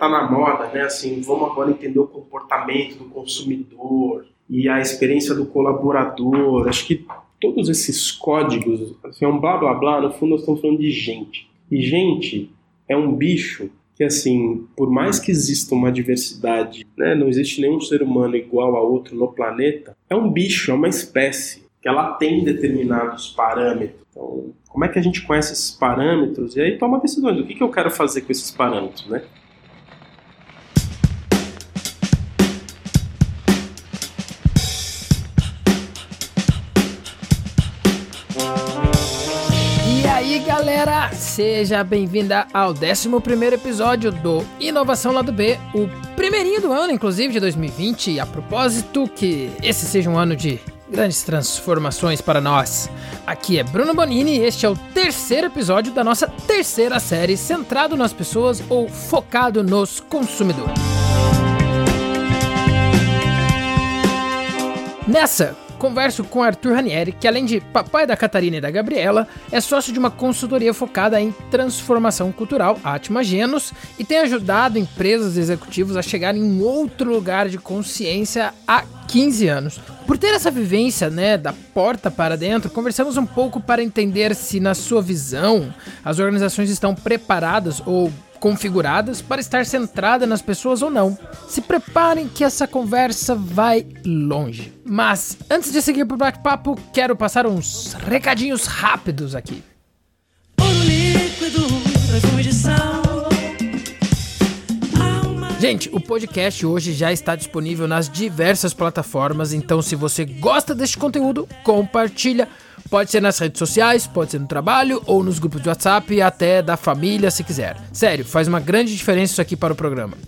tá na moda, né? Assim, vamos agora entender o comportamento do consumidor e a experiência do colaborador. Acho que todos esses códigos, assim, é um blá blá blá, no fundo nós estamos falando de gente. E gente é um bicho que, assim, por mais que exista uma diversidade, né, não existe nenhum ser humano igual a outro no planeta, é um bicho, é uma espécie, que ela tem determinados parâmetros. Então, como é que a gente conhece esses parâmetros? E aí toma decisões. O que, que eu quero fazer com esses parâmetros, né? Seja bem-vinda ao 11 episódio do Inovação Lado B, o primeirinho do ano, inclusive, de 2020. E a propósito, que esse seja um ano de grandes transformações para nós. Aqui é Bruno Bonini e este é o terceiro episódio da nossa terceira série centrado nas pessoas ou focado nos consumidores. Nessa, converso com Arthur Ranieri, que além de papai da Catarina e da Gabriela, é sócio de uma consultoria focada em transformação cultural, Atma Genos, e tem ajudado empresas e executivos a chegar em um outro lugar de consciência há 15 anos. Por ter essa vivência, né, da porta para dentro, conversamos um pouco para entender se na sua visão as organizações estão preparadas ou configuradas para estar centrada nas pessoas ou não. Se preparem que essa conversa vai longe. Mas antes de seguir para o bate-papo, quero passar uns recadinhos rápidos aqui. Gente, o podcast hoje já está disponível nas diversas plataformas, então se você gosta deste conteúdo, compartilha Pode ser nas redes sociais, pode ser no trabalho ou nos grupos de WhatsApp até da família se quiser. Sério, faz uma grande diferença isso aqui para o programa.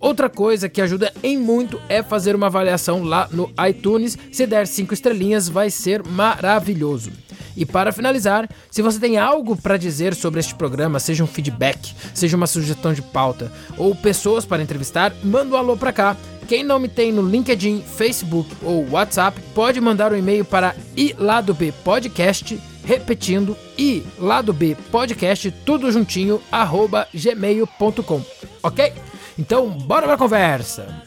Outra coisa que ajuda em muito é fazer uma avaliação lá no iTunes. Se der 5 estrelinhas, vai ser maravilhoso. E para finalizar, se você tem algo para dizer sobre este programa, seja um feedback, seja uma sugestão de pauta ou pessoas para entrevistar, manda um alô para cá quem não me tem no LinkedIn, Facebook ou WhatsApp, pode mandar um e-mail para iladobpodcast, repetindo, iladobpodcast, tudo juntinho, arroba gmail.com, ok? Então, bora pra conversa!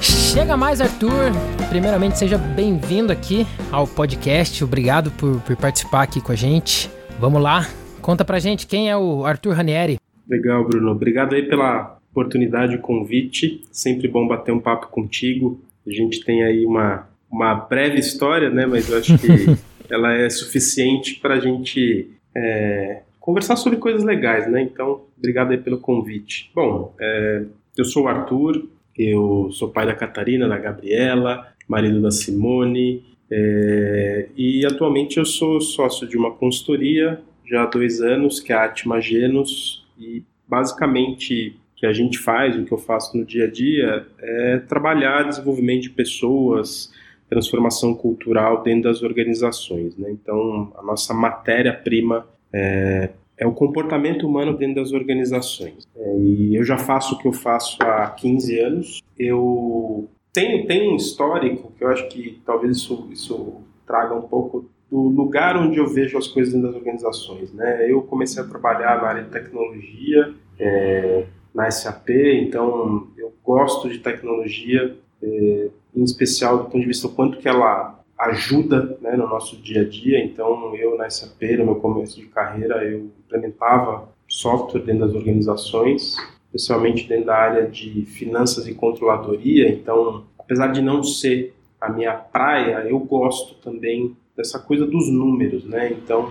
Chega mais, Arthur. Primeiramente, seja bem-vindo aqui ao podcast. Obrigado por, por, participar aqui com a gente. Vamos lá, conta pra gente quem é o Arthur Ranieri. Legal, Bruno. Obrigado aí pela oportunidade, o convite. Sempre bom bater um papo contigo. A gente tem aí uma, uma breve história, né? Mas eu acho que ela é suficiente para a gente é, conversar sobre coisas legais, né? Então, obrigado aí pelo convite. Bom, é, eu sou o Arthur, eu sou pai da Catarina, da Gabriela, marido da Simone, é, e atualmente eu sou sócio de uma consultoria já há dois anos, que é a Atma Genos, e basicamente o que a gente faz, o que eu faço no dia a dia, é trabalhar desenvolvimento de pessoas, transformação cultural dentro das organizações. Né? Então, a nossa matéria-prima é, é o comportamento humano dentro das organizações. É, e eu já faço o que eu faço há 15 anos. Eu tenho, tenho um histórico que eu acho que talvez isso, isso traga um pouco do lugar onde eu vejo as coisas das organizações. Né? Eu comecei a trabalhar na área de tecnologia, é, na SAP, então eu gosto de tecnologia, é, em especial do ponto de vista do quanto que ela ajuda né, no nosso dia a dia. Então, eu na SAP, no meu começo de carreira, eu implementava software dentro das organizações, especialmente dentro da área de finanças e controladoria. Então, apesar de não ser a minha praia, eu gosto também dessa coisa dos números, né? Então,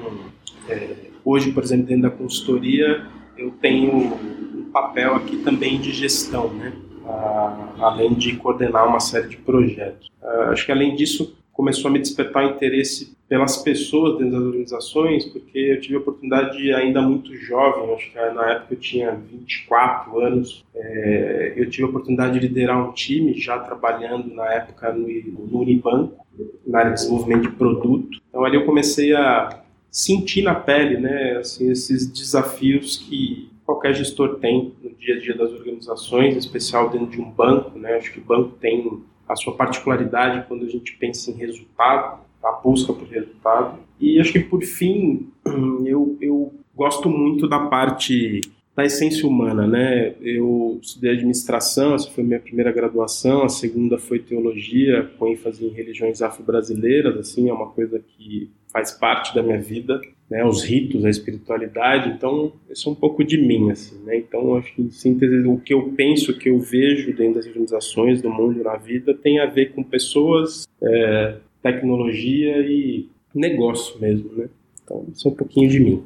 é, hoje, por exemplo, dentro da consultoria, eu tenho um papel aqui também de gestão, né? Ah, além de coordenar uma série de projetos. Ah, acho que além disso, começou a me despertar interesse pelas pessoas dentro das organizações, porque eu tive a oportunidade de, ainda muito jovem, acho que na época eu tinha 24 anos, é, eu tive a oportunidade de liderar um time, já trabalhando na época no, no Unibanco, na área de desenvolvimento de produto. Então ali eu comecei a sentir na pele né, assim, esses desafios que qualquer gestor tem no dia a dia das organizações, em especial dentro de um banco. Né? Acho que o banco tem a sua particularidade quando a gente pensa em resultado, a busca por resultado. E acho que por fim, eu, eu gosto muito da parte da essência humana, né? Eu estudei administração, essa foi minha primeira graduação, a segunda foi teologia, com ênfase em religiões afro-brasileiras, assim, é uma coisa que faz parte da minha vida, né? Os ritos, a espiritualidade, então isso é um pouco de mim, assim, né? Então acho que em síntese o que eu penso, o que eu vejo dentro das organizações, do mundo, na vida, tem a ver com pessoas, é, tecnologia e negócio mesmo, né? Então isso é um pouquinho de mim.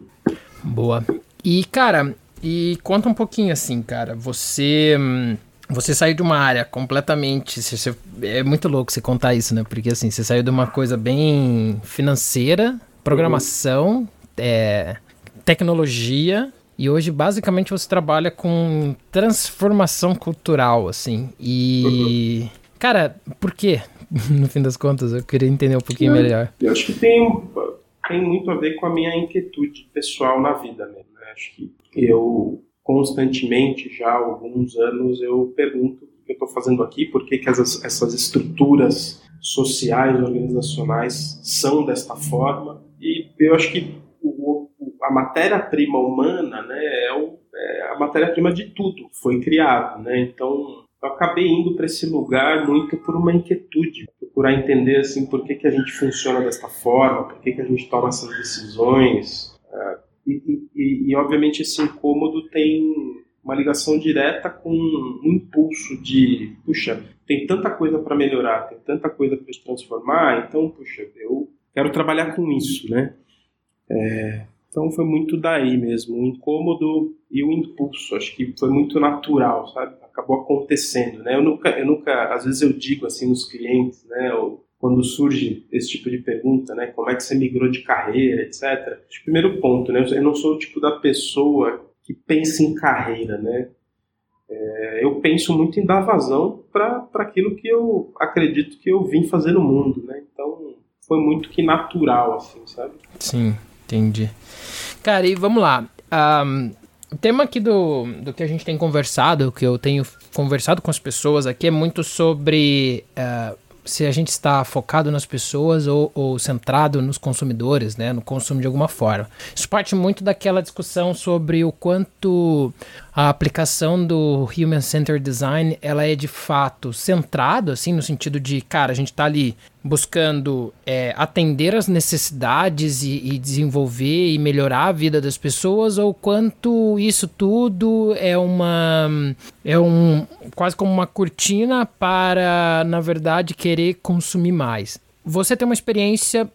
Boa. E cara, e conta um pouquinho assim, cara. Você. Você saiu de uma área completamente. Você, é muito louco você contar isso, né? Porque assim, você saiu de uma coisa bem financeira, programação, uhum. é, tecnologia. E hoje, basicamente, você trabalha com transformação cultural, assim. E. Uhum. Cara, por quê? No fim das contas, eu queria entender um pouquinho eu, melhor. Eu acho que tem, tem muito a ver com a minha inquietude pessoal na vida mesmo. Né? Acho que eu constantemente, já há alguns anos, eu pergunto o que eu estou fazendo aqui, por que, que essas, essas estruturas sociais, organizacionais são desta forma. E eu acho que o, a matéria-prima humana né, é, o, é a matéria-prima de tudo foi criado. Né? Então, eu acabei indo para esse lugar muito por uma inquietude, procurar entender assim por que, que a gente funciona desta forma, por que, que a gente toma essas decisões, uh, e, e, e, obviamente esse incômodo tem uma ligação direta com um impulso de, puxa, tem tanta coisa para melhorar, tem tanta coisa para se transformar, então, puxa, eu quero trabalhar com isso, né? É, então foi muito daí mesmo, o incômodo e o impulso, acho que foi muito natural, sabe? Acabou acontecendo, né? Eu nunca, eu nunca, às vezes eu digo assim nos clientes, né? Eu, quando surge esse tipo de pergunta, né? Como é que você migrou de carreira, etc. Primeiro ponto, né? Eu não sou o tipo da pessoa que pensa em carreira, né? É, eu penso muito em dar vazão para aquilo que eu acredito que eu vim fazer no mundo, né? Então foi muito que natural, assim, sabe? Sim, entendi. Cara, e vamos lá. Um, o tema aqui do, do que a gente tem conversado, que eu tenho conversado com as pessoas aqui, é muito sobre uh, se a gente está focado nas pessoas ou, ou, centrado nos consumidores, né, no consumo de alguma forma. Isso parte muito daquela discussão sobre o quanto a aplicação do Human Centered Design ela é de fato centrado, assim, no sentido de, cara, a gente está ali buscando é, atender as necessidades e, e, desenvolver e melhorar a vida das pessoas, ou quanto isso tudo é uma é um quase como uma cortina para, na verdade, querer consumir mais. Você tem uma experiência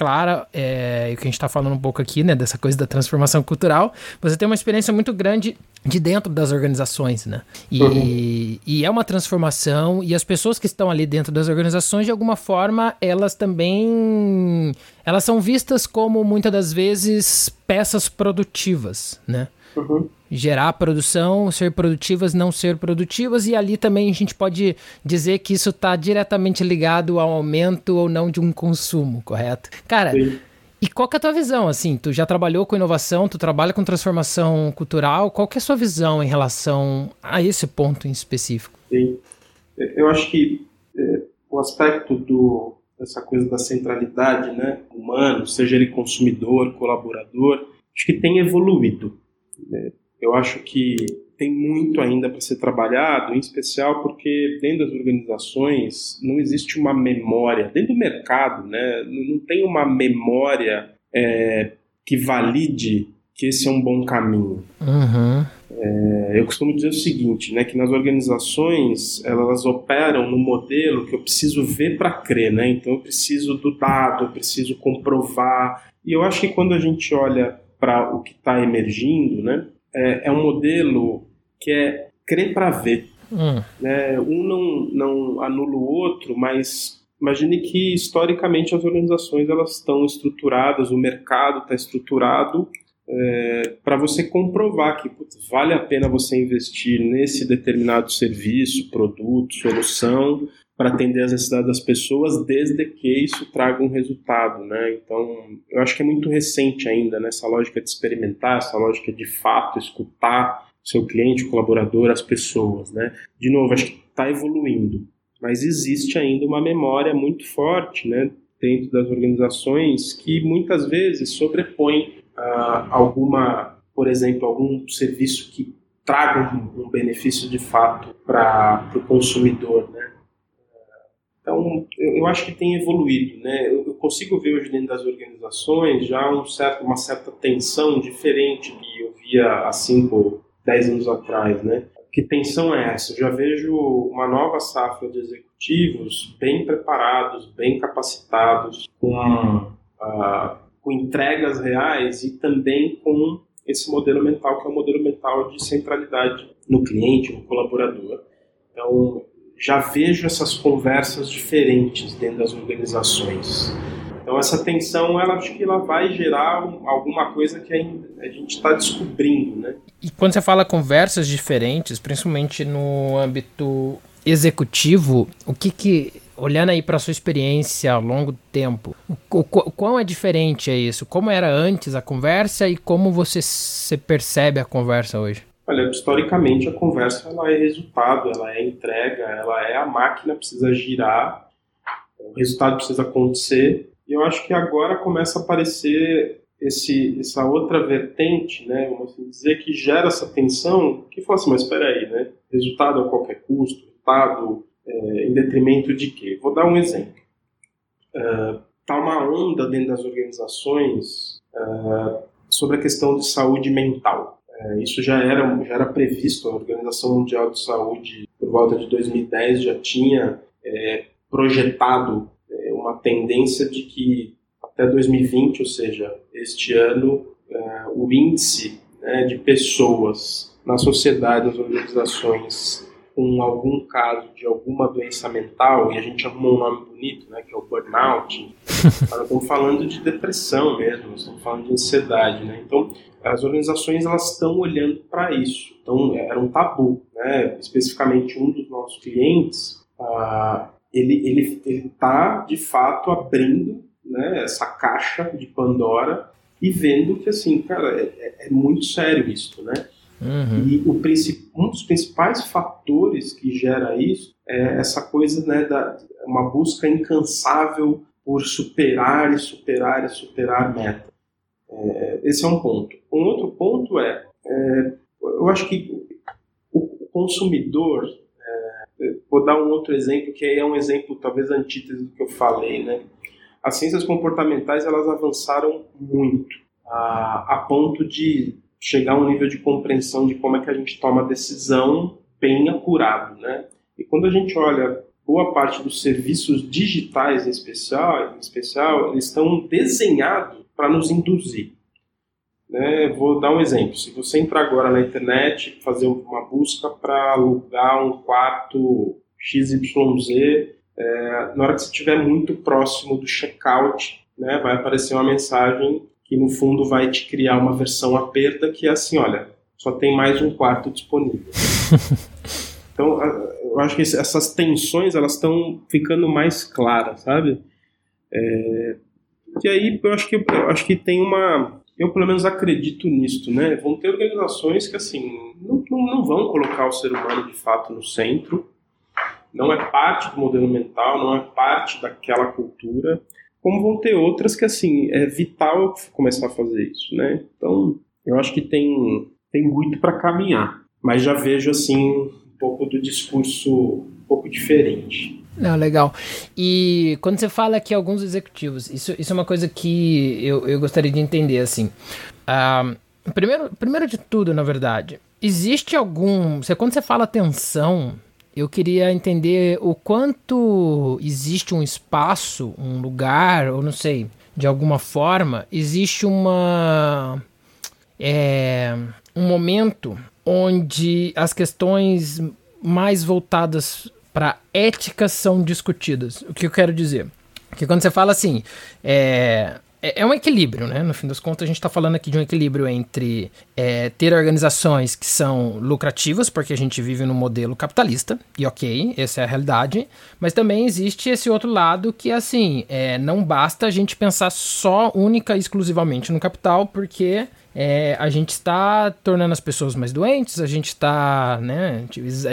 clara, é, o que a gente está falando um pouco aqui, né, dessa coisa da transformação cultural, você tem uma experiência muito grande de dentro das organizações, né? E, uhum. e é uma transformação, e as pessoas que estão ali dentro das organizações, de alguma forma, elas também, elas são vistas como, muitas das vezes, peças produtivas, né? Uhum. Gerar produção, ser produtivas, não ser produtivas, e ali também a gente pode dizer que isso está diretamente ligado ao aumento ou não de um consumo, correto? Cara, Sim. e qual que é a tua visão? Assim, tu já trabalhou com inovação, tu trabalha com transformação cultural, qual que é a sua visão em relação a esse ponto em específico? Sim, eu acho que é, o aspecto do, dessa coisa da centralidade, né, humano, seja ele consumidor, colaborador, acho que tem evoluído. Né? Eu acho que tem muito ainda para ser trabalhado, em especial porque dentro das organizações não existe uma memória, dentro do mercado, né, não tem uma memória é, que valide que esse é um bom caminho. Uhum. É, eu costumo dizer o seguinte, né, que nas organizações elas operam no modelo que eu preciso ver para crer, né? Então eu preciso do dado, eu preciso comprovar. E eu acho que quando a gente olha para o que está emergindo, né? É, é, um modelo que é crer para ver. Hum. Né? Um não, não anula o outro, mas imagine que historicamente as organizações elas estão estruturadas, o mercado está estruturado é, para você comprovar que putz, vale a pena você investir nesse determinado serviço, produto, solução, para atender as necessidades das pessoas, desde que isso traga um resultado, né? Então, eu acho que é muito recente ainda, nessa né? lógica de experimentar, essa lógica de fato escutar seu cliente, o colaborador, as pessoas, né? De novo, acho que está evoluindo. mas existe ainda uma memória muito forte, né, dentro das organizações que muitas vezes sobrepõe ah, alguma, por exemplo, algum serviço que traga um, um benefício de fato para o consumidor, né? Então, eu, eu, acho que tem evoluído, né? Eu, eu, consigo ver hoje dentro das organizações já um certo, uma certa tensão diferente que eu via há 5, 10 anos atrás, né? Que tensão é essa? Eu já vejo uma nova safra de executivos bem preparados, bem capacitados, com, uh, com entregas reais e também com esse modelo mental que é o modelo mental de centralidade no cliente, no colaborador. Então, já vejo essas conversas diferentes dentro das organizações. Então essa tensão, ela acho que ela vai gerar alguma coisa que ainda a gente está descobrindo, né? E quando você fala conversas diferentes, principalmente no âmbito executivo, o que que olhando aí para sua experiência ao longo do tempo, o, quão é diferente é isso? Como era antes a conversa e como você se percebe a conversa hoje? Olha, historicamente a conversa ela é resultado, ela é entrega, ela é a máquina precisa girar, o resultado precisa acontecer e eu acho que agora começa a aparecer esse, essa outra vertente, né, vamos assim dizer, que gera essa tensão, que fala assim, mas espera aí, né, resultado a qualquer custo, resultado é, em detrimento de quê? Vou dar um exemplo. Uh, tá uma onda dentro das organizações uh, sobre a questão de saúde mental. Uh, isso já era, já era previsto, a Organização Mundial de Saúde, por volta de 2010, já tinha é, projetado uma tendência de que até 2020, ou seja, este ano, uh, o índice né, de pessoas na sociedade, nas organizações, com algum caso de alguma doença mental, e a gente arruma um nome bonito, né, que é o burnout, nós estamos falando de depressão mesmo, nós estamos falando de ansiedade. Né? Então, as organizações elas estão olhando para isso. Então, era um tabu. Né? Especificamente, um dos nossos clientes, uh, ele ele ele está de fato abrindo né, essa caixa de Pandora e vendo que assim cara é, é, é muito sério isso né uhum. e o um dos principais fatores que gera isso é essa coisa né da uma busca incansável por superar e superar e superar meta é, esse é um ponto um outro ponto é, é eu acho que o consumidor Vou dar um outro exemplo que é um exemplo talvez antítese do que eu falei, né? As ciências comportamentais elas avançaram muito a, a ponto de chegar a um nível de compreensão de como é que a gente toma decisão bem apurado, né? E quando a gente olha boa parte dos serviços digitais em especial, em especial eles estão desenhados para nos induzir. Né? Vou dar um exemplo. Se você entrar agora na internet, fazer uma busca para alugar um quarto XYZ, é, na hora que você estiver muito próximo do checkout, né, vai aparecer uma mensagem que no fundo vai te criar uma versão a perda que é assim, olha, só tem mais um quarto disponível. então, eu acho que essas tensões elas estão ficando mais claras, sabe? É, e aí eu acho que eu acho que tem uma eu pelo menos acredito nisto, né? Vão ter organizações que assim não, não, vão colocar o ser humano de fato no centro, não é parte do modelo mental, não é parte daquela cultura, como vão ter outras que assim é vital começar a fazer isso, né? Então eu acho que tem tem muito para caminhar, mas já vejo assim um pouco do discurso um pouco diferente. Não, legal. E quando você fala que alguns executivos, isso, isso é uma coisa que eu, eu gostaria de entender, assim. Uh, primeiro, primeiro de tudo, na verdade, existe algum. Você, quando você fala atenção, eu queria entender o quanto existe um espaço, um lugar, ou não sei, de alguma forma, existe uma. É, um momento onde as questões mais voltadas para ética são discutidas. O que eu quero dizer? Que quando você fala assim, é, é, é um equilíbrio, né? No fim das contas, a gente está falando aqui de um equilíbrio entre é, ter organizações que são lucrativas, porque a gente vive num modelo capitalista, e ok, essa é a realidade, mas também existe esse outro lado que, assim, é, não basta a gente pensar só, única e exclusivamente no capital, porque é, a gente está tornando as pessoas mais doentes, a gente está né,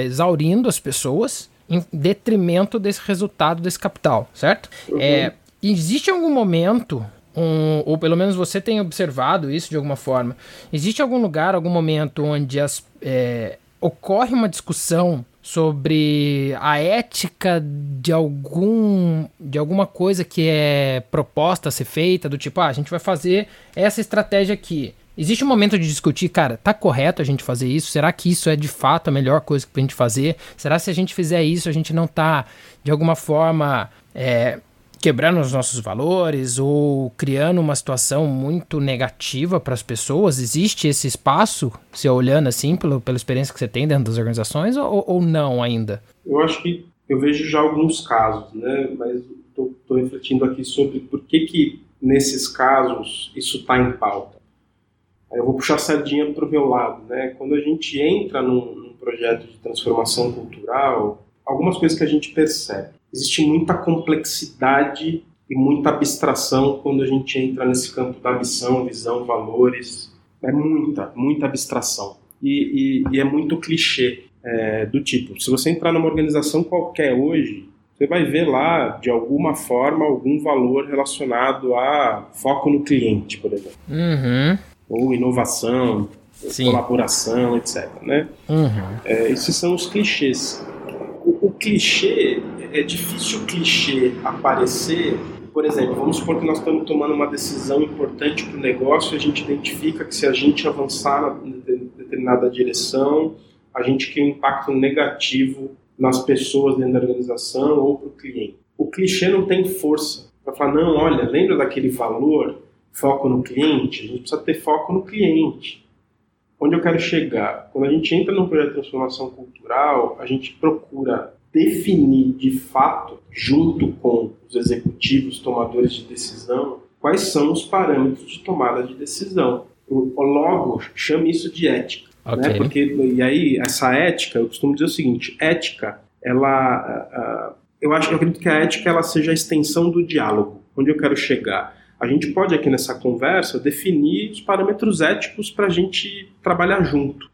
exaurindo as pessoas em detrimento desse resultado desse capital, certo? Uhum. É, existe algum momento um, ou pelo menos você tem observado isso de alguma forma. Existe algum lugar, algum momento onde as, é, ocorre uma discussão sobre a ética de algum de alguma coisa que é proposta a ser feita, do tipo, ah, a gente vai fazer essa estratégia aqui. Existe um momento de discutir, cara, tá correto a gente fazer isso? Será que isso é de fato a melhor coisa pra gente fazer? Será que se a gente fizer isso, a gente não tá, de alguma forma, é, quebrando os nossos valores ou criando uma situação muito negativa para as pessoas? Existe esse espaço, se olhando assim, pelo, pela experiência que você tem dentro das organizações, ou, ou não ainda? Eu acho que eu vejo já alguns casos, né? Mas estou refletindo aqui sobre por que, que nesses casos isso está em pauta. Aí eu vou puxar a sardinha para o meu lado, né? Quando a gente entra num, num projeto de transformação cultural, algumas coisas que a gente percebe existe muita complexidade e muita abstração quando a gente entra nesse campo da missão, visão, valores. É muita, muita abstração. E, e, e é muito clichê é, do tipo, se você entrar numa organização qualquer hoje, você vai ver lá, de alguma forma, algum valor relacionado a foco no cliente, por exemplo. Uhum. Ou inovação, Sim. colaboração, etc. Né? Uhum. É, esses são os clichês. O, o clichê é difícil o clichê aparecer. Por exemplo, vamos supor que nós estamos tomando uma decisão importante para o negócio e a gente identifica que se a gente avançar em determinada direção, a gente cria um impacto negativo nas pessoas dentro da organização ou para o cliente. O clichê não tem força para falar, não, olha, lembra daquele valor, foco no cliente? A gente precisa ter foco no cliente. Onde eu quero chegar? Quando a gente entra num projeto de transformação cultural, a gente procura definir de fato, junto com os executivos tomadores de decisão, quais são os parâmetros de tomada de decisão. Logo, chame isso de ética. Né? Okay. Né? Porque, e aí, essa ética, eu costumo dizer o seguinte: ética, ela. Uh, eu acho que eu acredito que a ética ela seja a extensão do diálogo. Onde eu quero chegar? A gente pode aqui nessa conversa definir os parâmetros éticos para a gente trabalhar junto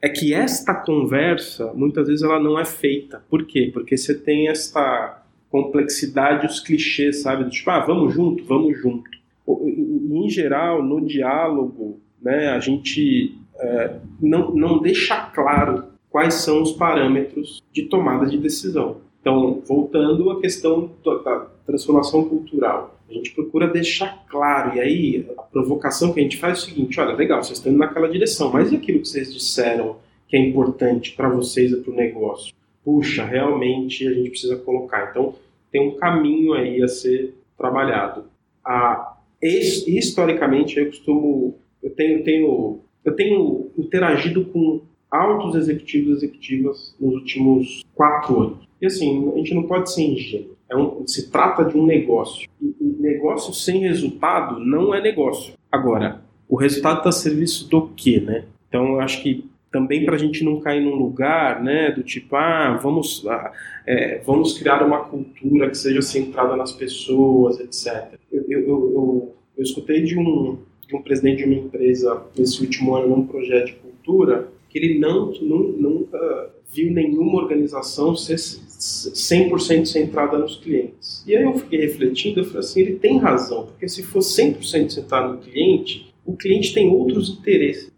é que esta conversa, muitas vezes, ela não é feita. Por quê? Porque você tem esta complexidade, os clichês, sabe? Tipo, ah, vamos junto, vamos junto. Em geral, no diálogo, né, a gente é, não, não deixa claro quais são os parâmetros de tomada de decisão. Então, voltando à questão da transformação cultural, a gente procura deixar claro, e aí a provocação que a gente faz é o seguinte: olha, legal, vocês estão indo naquela direção, mas e aquilo que vocês disseram que é importante para vocês e para o negócio? Puxa, realmente a gente precisa colocar. Então, tem um caminho aí a ser trabalhado. Ah, historicamente, eu costumo. Eu tenho, tenho, eu tenho interagido com altos executivos e executivas nos últimos quatro anos. E assim, a gente não pode ser ingênuo. É um, se trata de um negócio. E, negócio sem resultado não é negócio. Agora, o resultado está a serviço do quê, né? Então, eu acho que também para a gente não cair num lugar, né, do tipo, ah, vamos, ah, é, vamos criar uma cultura que seja centrada nas pessoas, etc. Eu, eu, eu, eu escutei de um, de um presidente de uma empresa nesse último ano num projeto de cultura que ele não, não nunca viu nenhuma organização ser 100% centrada nos clientes. E aí eu fiquei refletindo, eu falei assim, ele tem razão, porque se for 100% centrado no cliente, o cliente tem outros interesses.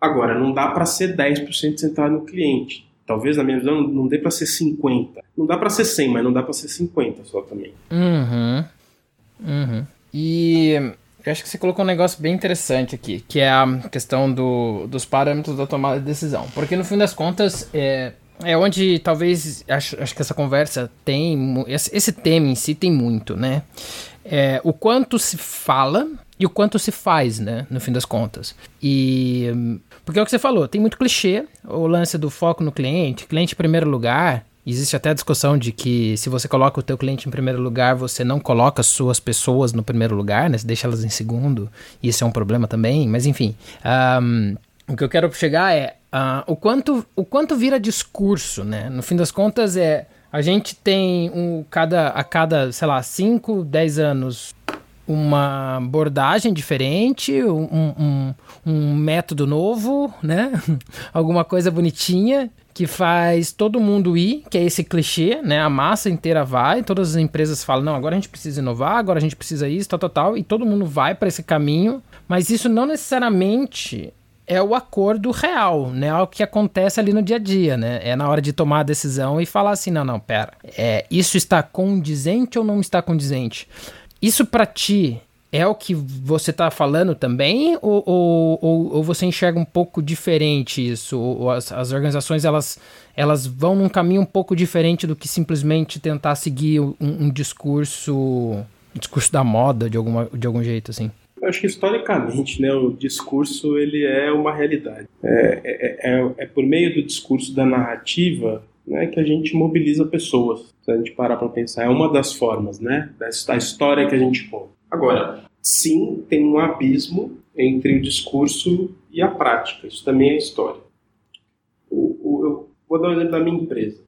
Agora, não dá para ser 10% centrado no cliente. Talvez, na minha visão, não dê para ser 50. Não dá para ser 100, mas não dá para ser 50 só também. Uhum. Uhum. E eu acho que você colocou um negócio bem interessante aqui, que é a questão do, dos parâmetros da tomada de decisão. Porque no fim das contas, é, é onde talvez acho, acho que essa conversa tem. Esse, tema em si tem muito, né? É, o quanto se fala e o quanto se faz, né? No fim das contas. E. Porque é o que você falou, tem muito clichê, o lance do foco no cliente, cliente em primeiro lugar. Existe até a discussão de que se você coloca o teu cliente em primeiro lugar, você não coloca as suas pessoas no primeiro lugar, né? Você deixa elas em segundo. Isso é um problema também, mas enfim. Um, o que eu quero chegar é uh, o, quanto, o quanto vira discurso, né? No fim das contas, é a gente tem um, cada, a cada, sei lá, 5, 10 anos uma abordagem diferente, um, um, um método novo, né? Alguma coisa bonitinha que faz todo mundo ir, que é esse clichê, né? A massa inteira vai, todas as empresas falam, não, agora a gente precisa inovar, agora a gente precisa isso, tal, tal, tal, e todo mundo vai para esse caminho, mas isso não necessariamente é o acordo real, né? É o que acontece ali no dia a dia, né? É na hora de tomar a decisão e falar assim, não, não, pera, é, isso está condizente ou não está condizente? Isso para ti é o que você está falando também ou, ou, ou, ou, você enxerga um pouco diferente isso? Ou as, as organizações elas, elas vão num caminho um pouco diferente do que simplesmente tentar seguir um, um discurso, um discurso da moda de, alguma, de algum jeito assim? Eu acho que historicamente, né, o discurso ele é uma realidade. É, é, é, é por meio do discurso da narrativa né, que a gente mobiliza pessoas. Se a gente parar para pensar, é uma das formas, né, da história que a gente conta. Agora, sim, tem um abismo entre o discurso e a prática. Isso também é história. O, o, eu vou dar um exemplo da minha empresa.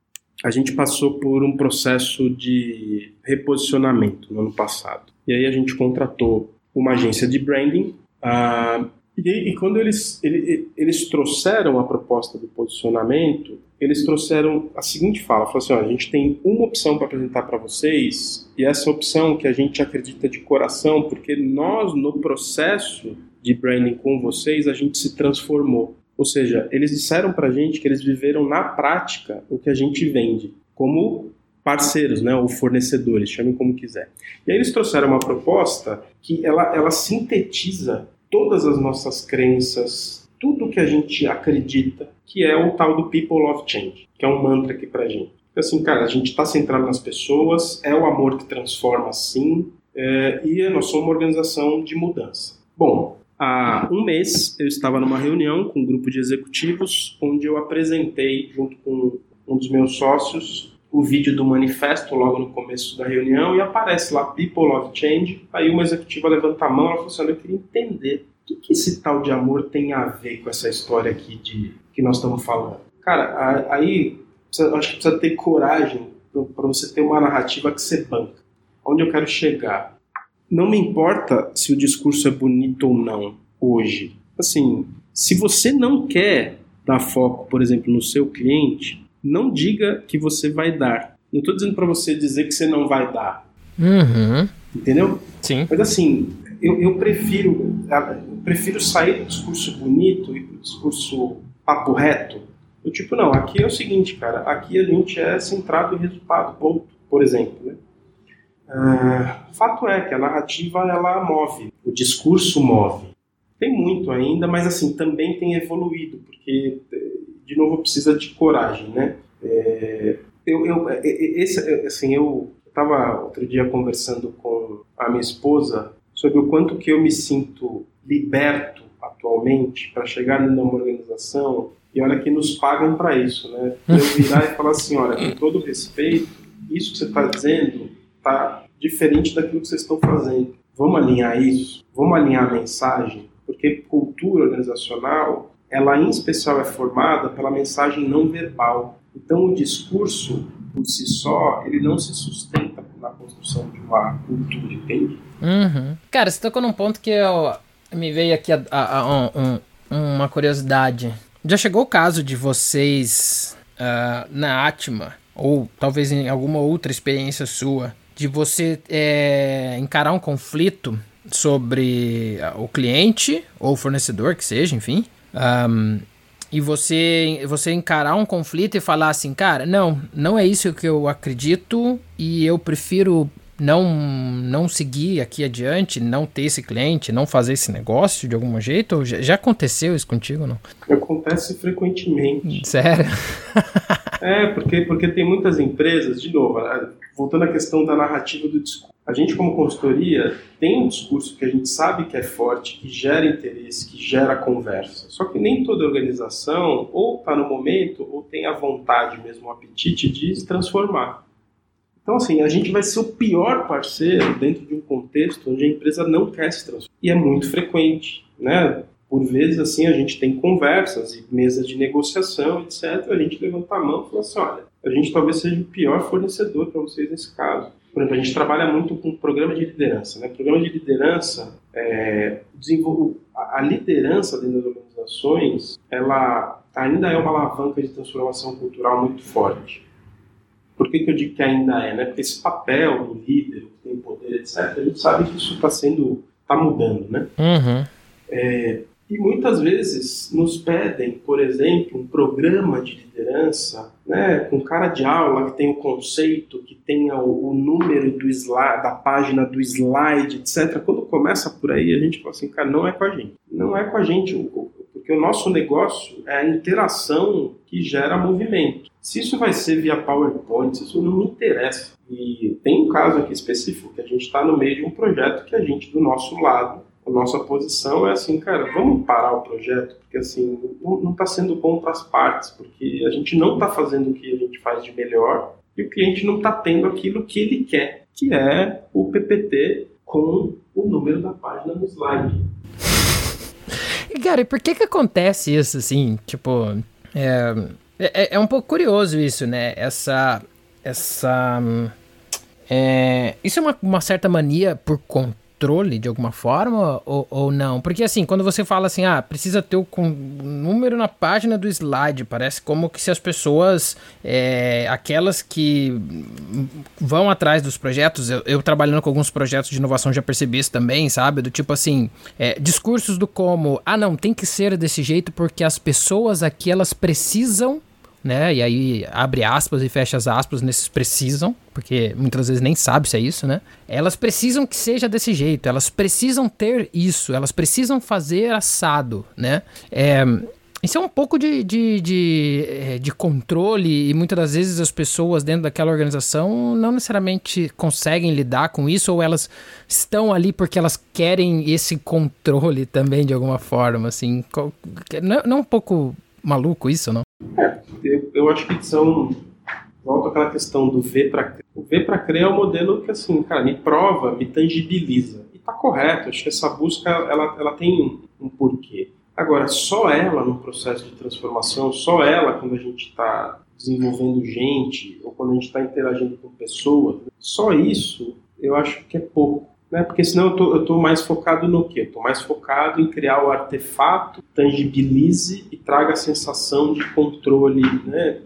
A gente passou por um processo de reposicionamento no ano passado. E aí a gente contratou uma agência de branding. Uh, e, e, quando eles, eles, eles trouxeram a proposta do posicionamento, eles trouxeram a seguinte fala: falaram assim, ó, a gente tem uma opção para apresentar para vocês, e essa opção que a gente acredita de coração, porque nós, no processo de branding com vocês, a gente se transformou. Ou seja, eles disseram para a gente que eles viveram na prática o que a gente vende, como parceiros, né, ou fornecedores, chamem como quiser. E aí eles trouxeram uma proposta que ela, ela sintetiza todas as nossas crenças, tudo que a gente acredita, que é o tal do People Love Change, que é um mantra aqui pra gente. Assim, cara, a gente está centrado nas pessoas, é o amor que transforma sim, é, e nós somos uma organização de mudança. Bom, há um mês eu estava numa reunião com um grupo de executivos, onde eu apresentei, junto com um dos meus sócios, o vídeo do manifesto logo no começo da reunião e aparece lá People Love Change. Aí uma executiva levanta a mão e fala assim: Eu queria entender o que, que esse tal de amor tem a ver com essa história aqui de que nós estamos falando. Cara, aí acho que precisa ter coragem para você ter uma narrativa que você banca. Onde eu quero chegar? Não me importa se o discurso é bonito ou não hoje. Assim, se você não quer dar foco, por exemplo, no seu cliente, não diga que você vai dar. Não estou dizendo para você dizer que você não vai dar. Uhum. Entendeu? Sim. Mas assim, eu, eu prefiro eu prefiro sair do discurso bonito e do discurso papo reto. Eu tipo, não, aqui é o seguinte, cara, aqui a gente é centrado em resultado, ponto, por exemplo. Né? Uh, fato é que a narrativa ela move, o discurso move. Tem muito ainda, mas assim, também tem evoluído, porque de novo precisa de coragem, né? É, eu, eu, é, é, esse, assim, eu estava outro dia conversando com a minha esposa sobre o quanto que eu me sinto liberto atualmente para chegar numa organização e olha que nos pagam para isso, né? Eu virar e falar assim, olha, com todo respeito, isso que você está dizendo está diferente daquilo que vocês estão fazendo. Vamos alinhar isso, vamos alinhar a mensagem, porque cultura organizacional ela em especial é formada pela mensagem não verbal. Então o discurso por si só, ele não se sustenta na construção de uma cultura, entende? Uhum. Cara, você tocou num ponto que eu, me veio aqui a, a, a, um, uma curiosidade. Já chegou o caso de vocês uh, na Atma, ou talvez em alguma outra experiência sua, de você é, encarar um conflito sobre o cliente ou fornecedor, que seja, enfim, um, e você, você encarar um conflito e falar assim, cara, não, não é isso que eu acredito e eu prefiro não não seguir aqui adiante, não ter esse cliente, não fazer esse negócio de algum jeito? Já, já aconteceu isso contigo, não? Acontece frequentemente. Sério? é, porque, porque tem muitas empresas, de novo, voltando à questão da narrativa do discurso a gente, como consultoria, tem um discurso que a gente sabe que é forte, que gera interesse, que gera conversa. Só que nem toda organização ou está no momento ou tem a vontade mesmo, o apetite de se transformar. Então, assim, a gente vai ser o pior parceiro dentro de um contexto onde a empresa não quer se transformar. E é muito frequente, né? Por vezes, assim, a gente tem conversas e mesas de negociação, etc. A gente levanta a mão e fala assim, olha, a gente talvez seja o pior fornecedor para vocês nesse caso por exemplo, a gente trabalha muito com programa de liderança. Né? Programa de liderança, é, desenvolve, a liderança dentro das organizações, ela, ainda é uma alavanca de transformação cultural muito forte. Por que, que eu digo que ainda é? Né? Porque esse papel do líder, que tem poder, etc., a gente sabe que isso está sendo, está mudando, né? Uhum. É, e muitas vezes nos pedem, por exemplo, um programa de liderança, né, com cara de aula que tem o conceito, que tenha o, o número do slide, da página do slide, etc. Quando começa por aí, a gente fala assim, cara, não é com a gente. Não é com a gente, porque o nosso negócio é a interação que gera movimento. Se isso vai ser via PowerPoint, isso não me interessa. E tem um caso aqui específico que a gente está no meio de um projeto que a gente, do nosso lado, a nossa posição é assim, cara, vamos parar o projeto, porque assim, não está sendo bom para as partes, porque a gente não está fazendo o que a gente faz de melhor e o cliente não está tendo aquilo que ele quer, que é o PPT com o número da página no slide. Cara, e por que que acontece isso, assim, tipo, é, é, é um pouco curioso isso, né, essa, essa, é, isso é uma, uma certa mania por conta controle de alguma forma ou, ou não? Porque assim, quando você fala assim, ah, precisa ter o número na página do slide, parece como que se as pessoas, é, aquelas que vão atrás dos projetos, eu, eu, trabalhando com alguns projetos de inovação já percebi isso também, sabe? Do tipo assim, é, discursos do como, ah não, tem que ser desse jeito porque as pessoas aqui elas precisam né? E aí abre aspas e fecha as aspas nesses precisam, porque muitas vezes nem sabe se é isso, né? Elas precisam que seja desse jeito, elas precisam ter isso, elas precisam fazer assado, né? É, isso é um pouco de, de, de, é, de, controle e muitas das vezes as pessoas dentro daquela organização não necessariamente conseguem lidar com isso ou elas estão ali porque elas querem esse controle também de alguma forma, assim. Não, não um pouco maluco isso, não? É, eu, eu acho que são. Volta aquela questão do ver para crer. O ver para crer é um modelo que, assim, cara, me prova, me tangibiliza. E tá correto, acho que essa busca ela, ela tem um, um porquê. Agora, só ela no processo de transformação, só ela quando a gente está desenvolvendo gente ou quando a gente está interagindo com pessoas, só isso eu acho que é pouco né? Porque senão eu tô, eu tô mais focado no quê? Eu tô mais focado em criar o artefato, tangibilize e traga a sensação de controle, né?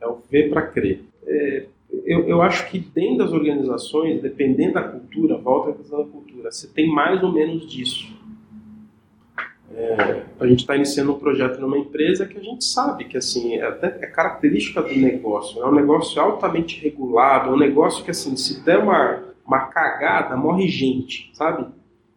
É o ver para crer. É, eu, eu acho que dentro das organizações, dependendo da cultura, volta a questão da cultura, você tem mais ou menos disso. É, a gente está iniciando um projeto numa empresa que a gente sabe que assim é, até, é característica do negócio. É um negócio altamente regulado, é um negócio que assim se der uma uma cagada, morre gente, sabe?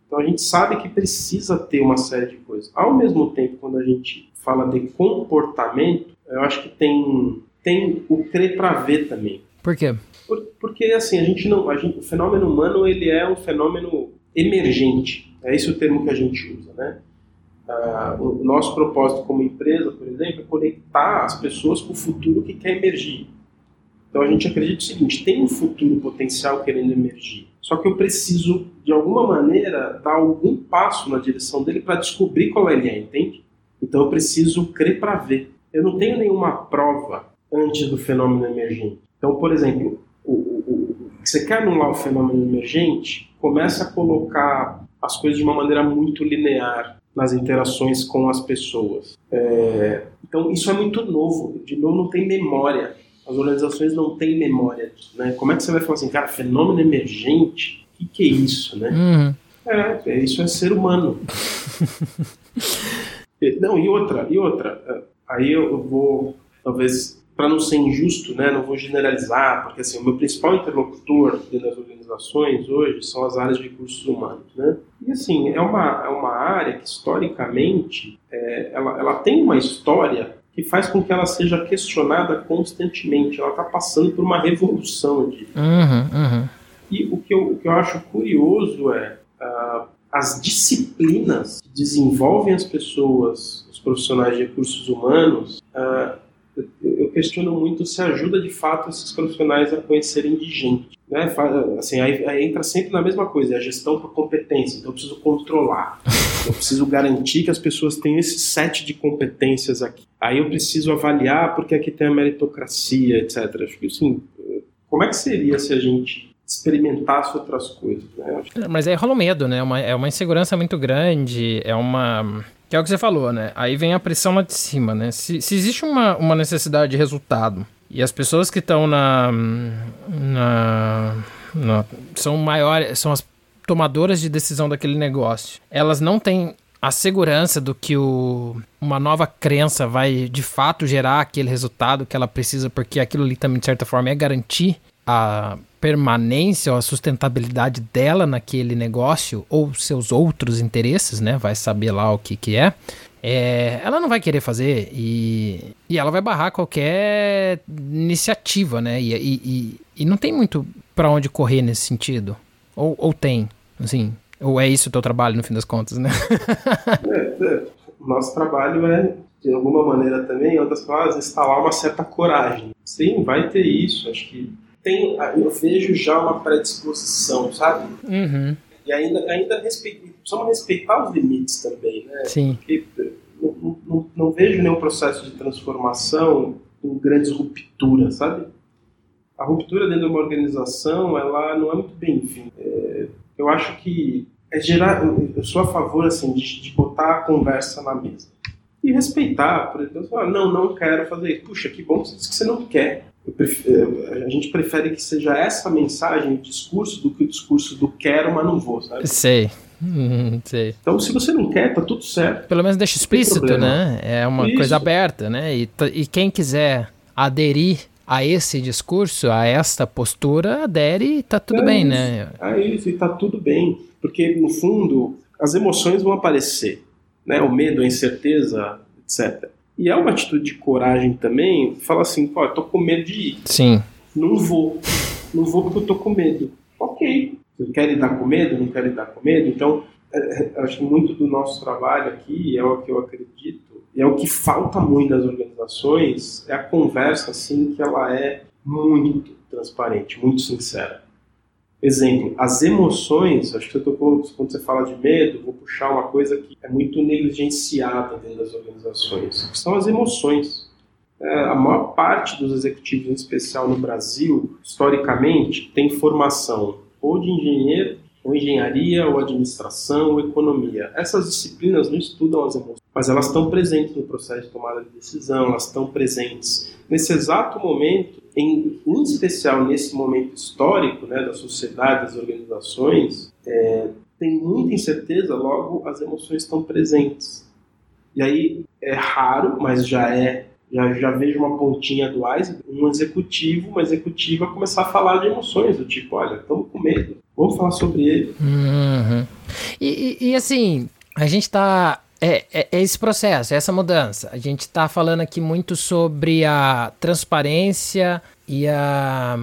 Então a gente sabe que precisa ter uma série de coisas. Ao mesmo tempo, quando a gente fala de comportamento, eu acho que tem, tem o crer para ver também. Por quê? Por, porque assim, a gente não, a gente, o fenômeno humano ele é um fenômeno emergente. É esse o termo que a gente usa, né? Ah, o nosso propósito como empresa, por exemplo, é conectar as pessoas com o futuro que quer emergir. Então a gente acredita o seguinte: tem um futuro potencial querendo emergir. Só que eu preciso, de alguma maneira, dar algum passo na direção dele para descobrir qual ele é, entende? Então eu preciso crer para ver. Eu não tenho nenhuma prova antes do fenômeno emergente. Então, por exemplo, o, o, o, você quer anular o fenômeno emergente, começa a colocar as coisas de uma maneira muito linear nas interações com as pessoas. É, então, isso é muito novo. De novo, não tem memória. As organizações não têm memória né? Como é que você vai falar assim, cara, fenômeno emergente, o que, que, é isso, né? Uhum. É, é, isso é ser humano. não, e outra, e outra, é, aí eu vou, talvez, para não ser injusto, né, não vou generalizar, porque assim, o meu principal interlocutor dentro das organizações hoje são as áreas de recursos humanos, né? E assim, é uma, é uma área que historicamente, é, ela, ela tem uma história que faz com que ela seja questionada constantemente. Ela está passando por uma revolução de. Uhum, uhum. E o que, eu, o que eu acho curioso é uh, as disciplinas que desenvolvem as pessoas, os profissionais de recursos humanos. Uh, eu questiono muito se ajuda de fato esses profissionais a conhecerem de gente. Né? Assim, aí, aí entra sempre na mesma coisa, é a gestão por competência. Então eu preciso controlar, eu preciso garantir que as pessoas têm esse set de competências aqui. Aí eu preciso avaliar porque aqui tem a meritocracia, etc. Acho que assim, como é que seria se a gente experimentasse outras coisas? Né? Mas aí rola medo, né? É uma, é uma insegurança muito grande, é uma Que é o que você falou, né? Aí vem a pressão lá de cima, né? Se, se existe uma, uma necessidade de resultado e as pessoas que estão na, na, na, são maiores, são as tomadoras de decisão daquele negócio, elas não têm a segurança do que o, uma nova crença vai de fato gerar aquele resultado que ela precisa, porque aquilo ali também, de certa forma, é garantir a permanência ou a sustentabilidade dela naquele negócio ou seus outros interesses, né? Vai saber lá o que que é. é ela não vai querer fazer e, e ela vai barrar qualquer iniciativa, né? E, e, e não tem muito para onde correr nesse sentido. Ou, ou tem, assim. Ou é isso o teu trabalho, no fim das contas, né? é, é. Nosso trabalho é, de alguma maneira também, em outras palavras, instalar uma certa coragem. Sim, vai ter isso. Acho que tem, eu vejo já uma predisposição, sabe? Uhum. E ainda, ainda respeito, precisamos respeitar os limites também, né? Sim. Porque não, não, não vejo nenhum processo de transformação com grandes rupturas, sabe? A ruptura dentro de uma organização, ela não é muito bem-vinda. É, eu acho que é gerar, eu sou a favor assim de, de botar a conversa na mesa e respeitar, por exemplo, ah, não, não quero fazer isso. Puxa, que bom que você disse que você não quer. Prefiro, a gente prefere que seja essa mensagem, o discurso, do que o discurso do quero, mas não vou, sabe? Sei. Hum, sei. Então, se você não quer, tá tudo certo. Pelo menos deixa explícito, né? É uma Isso. coisa aberta, né? E, e quem quiser aderir a esse discurso, a esta postura, adere e tá tudo é bem, né? isso. né? É isso, e tá tudo bem. Porque, no fundo, as emoções vão aparecer, né? O medo, a incerteza, etc. E é uma atitude de coragem também, fala assim, pô, eu tô com medo de ir. Sim. Não vou. Não vou porque eu tô com medo. Ok. Você quer lidar com medo? Não quer lidar com medo? Então, é, é, acho que muito do nosso trabalho aqui, é o que eu acredito, e é o que falta muito nas organizações, é a conversa, assim, que ela é muito transparente, muito sincera. Exemplo, as emoções, acho que você tocou, quando você fala de medo, vou puxar uma coisa que é muito negligenciada dentro das organizações, que são as emoções. É, a maior parte dos executivos, em especial no Brasil, historicamente, tem formação ou de engenheiro, ou engenharia, ou administração, ou economia. Essas disciplinas não estudam as emoções, mas elas estão presentes no processo de tomada de decisão, elas estão presentes. Nesse exato momento, em, em especial nesse momento histórico né, da sociedade, das organizações, é, tem muita incerteza, logo as emoções estão presentes. E aí é raro, mas já é, já, já vejo uma pontinha do iceberg, um executivo, uma executiva começar a falar de emoções, do tipo, olha, estamos com medo, vamos falar sobre ele. Uhum. E, e, e, assim, a gente está é, é, é, esse processo, é essa mudança. A gente está falando aqui muito sobre a transparência e a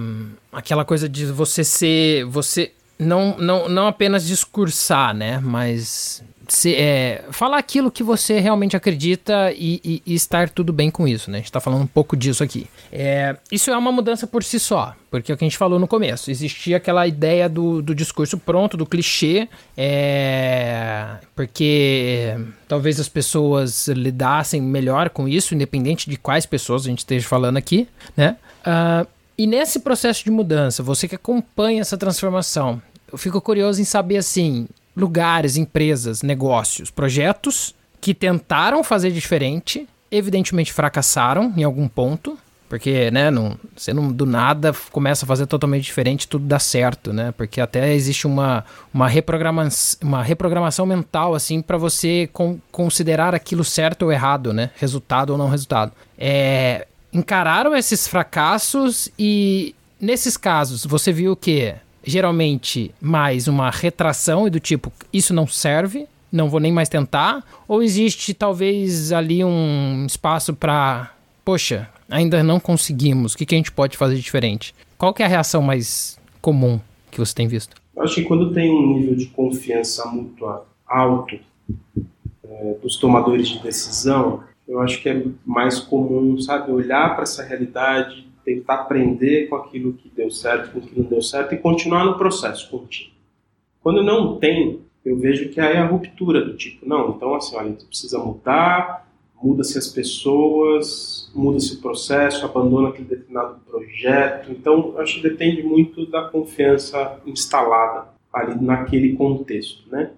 aquela coisa de você ser, você não, não, não apenas discursar, né, mas se, é, falar aquilo que você realmente acredita e, e, e, estar tudo bem com isso, né? A gente tá falando um pouco disso aqui. É, isso é uma mudança por si só, porque é o que a gente falou no começo. Existia aquela ideia do, do discurso pronto, do clichê, é, porque talvez as pessoas lidassem melhor com isso, independente de quais pessoas a gente esteja falando aqui, né? Uh, e nesse processo de mudança, você que acompanha essa transformação, eu fico curioso em saber assim, lugares, empresas, negócios, projetos que tentaram fazer diferente, evidentemente fracassaram em algum ponto, porque, né, não, você não do nada começa a fazer totalmente diferente, tudo dá certo, né? Porque até existe uma, uma, reprograma uma reprogramação mental, assim, para você con considerar aquilo certo ou errado, né? Resultado ou não resultado. É, encararam esses fracassos e, nesses casos, você viu que geralmente mais uma retração e do tipo, isso não serve, não vou nem mais tentar? Ou existe talvez ali um espaço para, poxa, ainda não conseguimos, o que, que a gente pode fazer diferente? Qual que é a reação mais comum que você tem visto? Eu acho que quando tem um nível de confiança mútua alto é, dos tomadores de decisão, eu acho que é mais comum, sabe, olhar para essa realidade, tentar aprender com aquilo que deu certo, com o que não deu certo e continuar no processo contínuo. Quando não tem, eu vejo que aí é a ruptura do tipo, não, então assim, olha, precisa mudar, muda-se as pessoas, muda-se o processo, abandona aquele determinado projeto. Então, acho que depende muito da confiança instalada ali naquele contexto, né?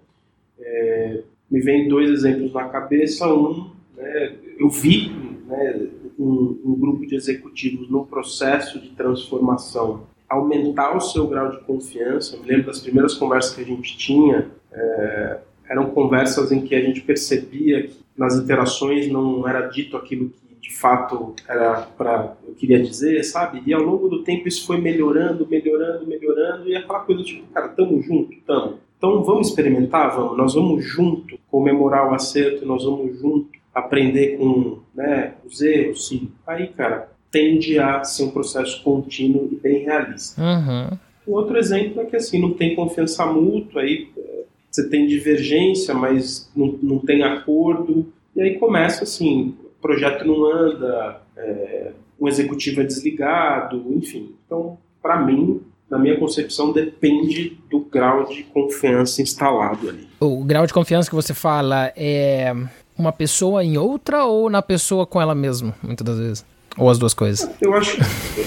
É, me vem dois exemplos na cabeça. Um, né, eu vi né, um, um, grupo de executivos no processo de transformação aumentar o seu grau de confiança. Eu me lembro das primeiras conversas que a gente tinha, é, eram conversas em que a gente percebia que nas interações não era dito aquilo que de fato era para eu queria dizer, sabe? E ao longo do tempo isso foi melhorando, melhorando, melhorando e aquela coisa tipo, cara, tamo junto, tamo. Então vamos experimentar, vamos. Nós vamos junto comemorar o acerto, nós vamos junto aprender com né, os erros, sim. Aí, cara, tende a ser um processo contínuo e bem realista. Uhum. O outro exemplo é que assim não tem confiança mútua, aí é, você tem divergência, mas não, não tem acordo, e aí começa assim, o projeto não anda, é, um executivo é desligado, enfim. Então, para mim, na minha concepção, depende do grau de confiança instalado ali. O grau de confiança que você fala é uma pessoa em outra ou na pessoa com ela mesma, muitas das vezes? Ou as duas coisas? Eu acho,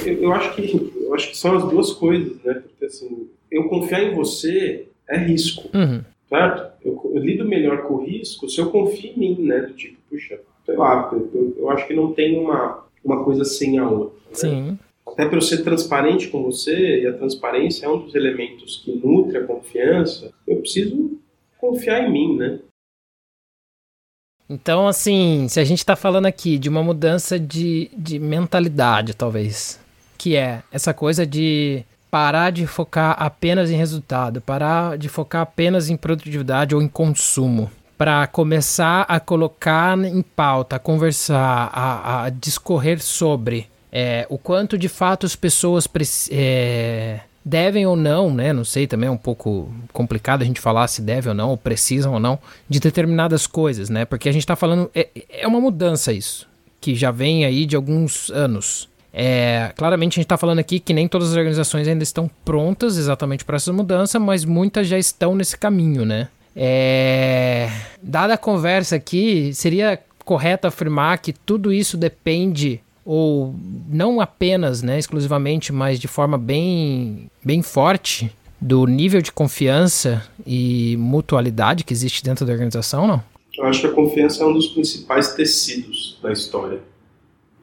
eu, eu, acho que, eu acho que são as duas coisas, né? Porque assim, eu confiar em você é risco, uhum. certo? Eu, eu, lido melhor com o risco se eu confio em mim, né? Do tipo, puxa, sei lá, eu, eu acho que não tem uma, uma coisa sem a outra. Né? Sim. Até para eu ser transparente com você, e a transparência é um dos elementos que nutre a confiança, eu preciso confiar em mim, né? Então, assim, se a gente está falando aqui de uma mudança de, de mentalidade, talvez, que é essa coisa de parar de focar apenas em resultado, parar de focar apenas em produtividade ou em consumo, para começar a colocar em pauta, a conversar, a, a discorrer sobre é, o quanto de fato as pessoas é, devem ou não, né? Não sei, também é um pouco complicado a gente falar se deve ou não, ou precisam ou não, de determinadas coisas, né? Porque a gente está falando. É, é uma mudança isso, que já vem aí de alguns anos. É, claramente a gente está falando aqui que nem todas as organizações ainda estão prontas exatamente para essa mudança, mas muitas já estão nesse caminho, né? É, dada a conversa aqui, seria correto afirmar que tudo isso depende ou não apenas, né, exclusivamente, mas de forma bem, bem forte do nível de confiança e mutualidade que existe dentro da organização, não? Eu acho que a confiança é um dos principais tecidos da história.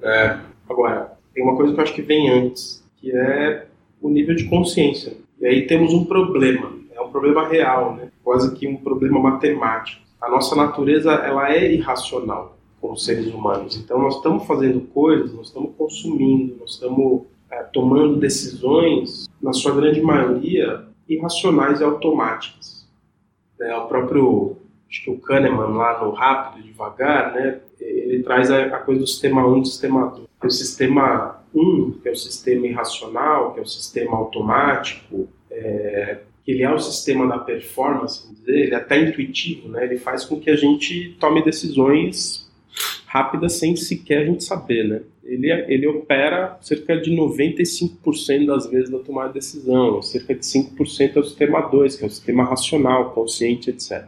É, agora, tem uma coisa que eu acho que vem antes, que é o nível de consciência. E aí temos um problema, é um problema real, né? quase que um problema matemático. A nossa natureza ela é irracional como seres humanos. Então nós estamos fazendo coisas, nós estamos consumindo, nós estamos é, tomando decisões, na sua grande maioria, irracionais e automáticas. É, o próprio, acho que o Kahneman lá no Rápido e Devagar, né, ele traz a, a coisa do sistema 1 e do sistema 2. O sistema 1, que é o sistema irracional, que é o sistema automático, é, que ele é o sistema da performance, dizer, ele é até intuitivo, né? ele faz com que a gente tome decisões rápida sem sequer a gente saber, né? Ele, ele opera cerca de 95% das vezes na tomada de decisão, cerca de 5% é o sistema 2, que é o sistema racional, consciente, etc.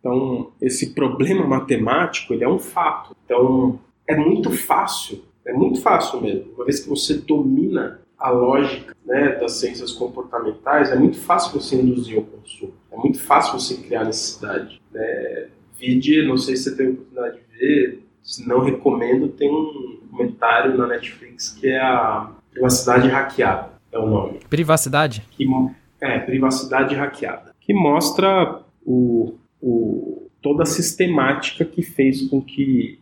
Então, esse problema matemático, ele é um fato. Então, é muito fácil, é muito fácil mesmo. Uma vez que você domina a lógica né, das ciências comportamentais, é muito fácil você induzir o consumo. É muito fácil você criar necessidade. Né? Vide, não sei se você tem a oportunidade de ver, se não recomendo, tem um documentário na Netflix que é a Privacidade Hackeada, é o nome. Privacidade? Que, é, Privacidade Hackeada. Que mostra o, o, toda a sistemática que fez com que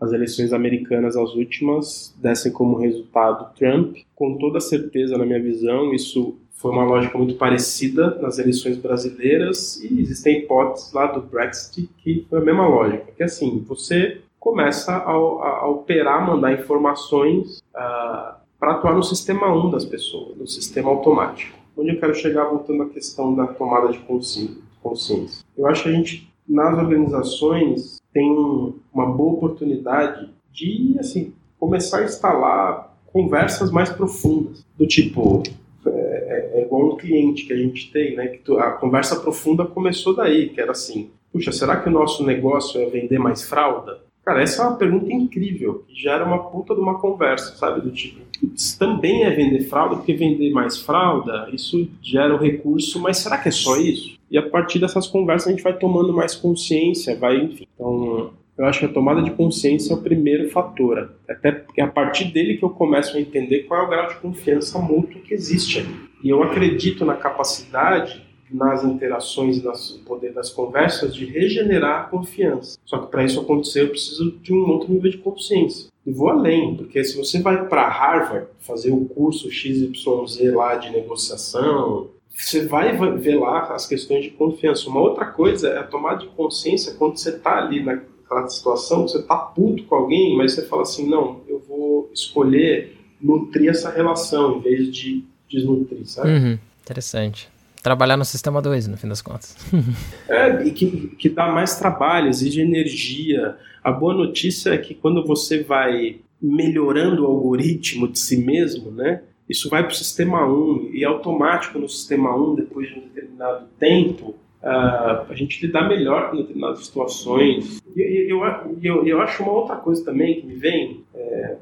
as eleições americanas, as últimas, dessem como resultado Trump. Com toda certeza, na minha visão, isso foi uma lógica muito parecida nas eleições brasileiras e existem hipóteses lá do Brexit que foi a mesma lógica, que assim, você começa a, a, a operar, mandar informações uh, ah, para atuar no sistema 1 das pessoas, no sistema automático. Onde eu quero chegar voltando à questão da tomada de consciência. Eu acho que a gente, nas organizações, tem uma boa oportunidade de, assim, começar a instalar conversas mais profundas, do tipo, é, é, igual um cliente que a gente tem, né? Que tu, a conversa profunda começou daí, que era assim, puxa, será que o nosso negócio é vender mais fralda? Cara, essa é uma pergunta incrível, que gera uma puta de uma conversa, sabe? Do tipo, também é vender fralda, porque vender mais fralda, isso gera o recurso, mas será que é só isso? E a partir dessas conversas a gente vai tomando mais consciência, vai, enfim. Então, eu acho que a tomada de consciência é o primeiro fator. Até porque é a partir dele que eu começo a entender qual é o grau de confiança mútua que existe ali. E eu acredito na capacidade nas interações e no poder das conversas de regenerar a confiança. Só que para isso acontecer eu preciso de um outro nível de consciência. E vou além, porque se você vai para Harvard fazer o curso XYZ lá de negociação, você vai ver lá as questões de confiança. Uma outra coisa é a tomada de consciência quando você está ali naquela situação, você está puto com alguém, mas você fala assim, não, eu vou escolher nutrir essa relação em vez de desnutrir, sabe? Uhum, interessante trabalhar no sistema 2, no fim das contas. é, e que, que dá mais trabalho, exige energia. A boa notícia é que quando você vai melhorando o algoritmo de si mesmo, né? Isso vai para o sistema 1 e automático no sistema 1, depois de um determinado tempo, uh, a gente lidar melhor com determinadas situações. E eu, eu, eu, acho uma outra coisa também que me vem, é,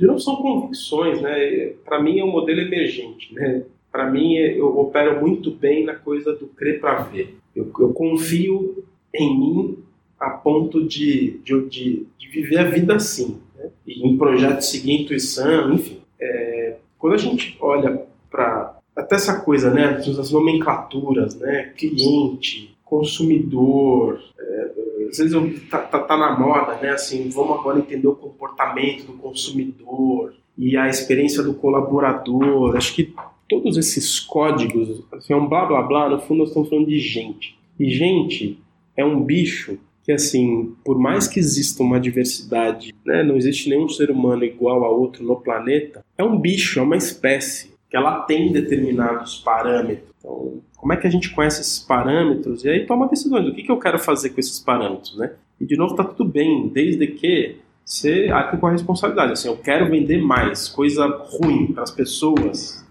não são convicções, né? Para mim é um modelo emergente, né? Para mim, eu opero muito bem na coisa do crer para ver. Eu, eu, confio em mim a ponto de, de, de, de viver a vida assim. Né? E em projetos seguir intuição, enfim. É, quando a gente olha para até essa coisa, né, as nomenclaturas, né, cliente, consumidor, é, às vezes eu, tá, tá, tá, na moda, né, assim, vamos agora entender o comportamento do consumidor e a experiência do colaborador. Acho que todos esses códigos, assim, é um blá blá blá, no fundo nós estamos falando de gente. E gente é um bicho que, assim, por mais que exista uma diversidade, né, não existe nenhum ser humano igual a outro no planeta, é um bicho, é uma espécie, que ela tem determinados parâmetros. Então, como é que a gente conhece esses parâmetros? E aí toma decisões. O que, que eu quero fazer com esses parâmetros, né? E, de novo, tá tudo bem, desde que você arque com a responsabilidade. Assim, eu quero vender mais, coisa ruim para as pessoas,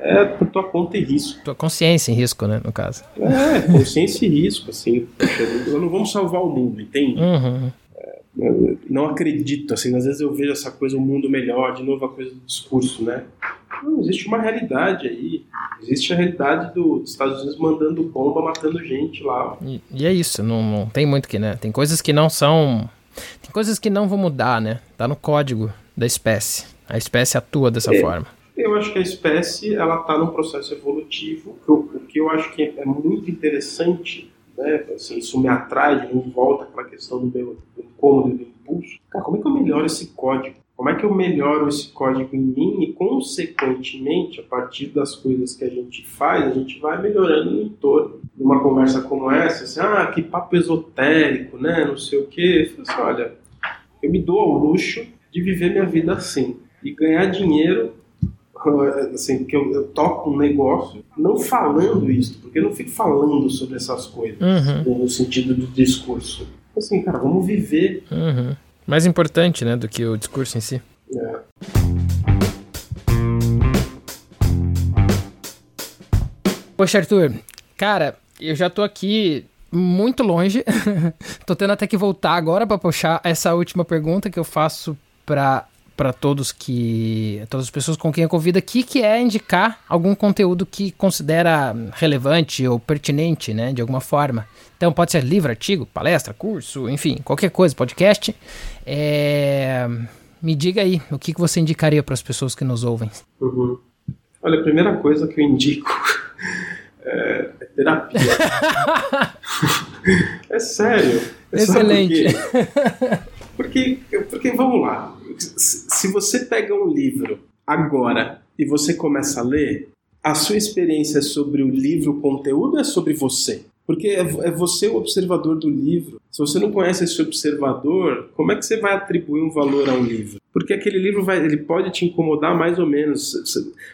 é por tua conta e risco. Tua consciência em risco, né, no caso. É, consciência e risco, assim. Poxa, não vamos salvar o mundo, entende? Uhum. É, não acredito, assim, às vezes eu vejo essa coisa, o um mundo melhor, de novo a coisa do discurso, né? Não, existe uma realidade aí. Existe a realidade do, dos Estados Unidos mandando bomba, matando gente lá. E, e é isso, não, não tem muito que, né? Tem coisas que não são. Tem coisas que não vão mudar, né? Tá no código da espécie. A espécie atua dessa é. forma. Eu acho que a espécie ela está num processo evolutivo. O, que eu acho que é muito interessante, né? Assim, isso me atrai, de volta para a questão do meu do incômodo e do impulso. Cara, como é que eu melhoro esse código? Como é que eu melhoro esse código em mim e, consequentemente, a partir das coisas que a gente faz, a gente vai melhorando no entorno. Numa conversa como essa, assim, ah, que papo esotérico, né? Não sei o quê. Eu assim, olha, eu me dou ao luxo de viver minha vida assim e ganhar dinheiro assim, que eu, eu, toco um negócio não falando isso, porque eu não fico falando sobre essas coisas uhum. no sentido do discurso. Assim, cara, vamos viver. Uhum. Mais importante, né, do que o discurso em si. É. Poxa, Arthur, cara, eu já tô aqui muito longe. tô tendo até que voltar agora para puxar essa última pergunta que eu faço para para todos que todas as pessoas com quem eu convido aqui, que é indicar algum conteúdo que considera relevante ou pertinente, né, de alguma forma. Então pode ser livro, artigo, palestra, curso, enfim, qualquer coisa, podcast. É... Me diga aí, o que, que você indicaria para as pessoas que nos ouvem? Uhum. Olha, a primeira coisa que eu indico é, é terapia. é sério. É Excelente. Porque, porque, porque, vamos lá, se você pega um livro agora e você começa a ler, a sua experiência é sobre o livro, o conteúdo é sobre você? Porque é, é você o observador do livro. Se você não conhece esse observador, como é que você vai atribuir um valor a um livro? Porque aquele livro vai, ele pode te incomodar mais ou menos.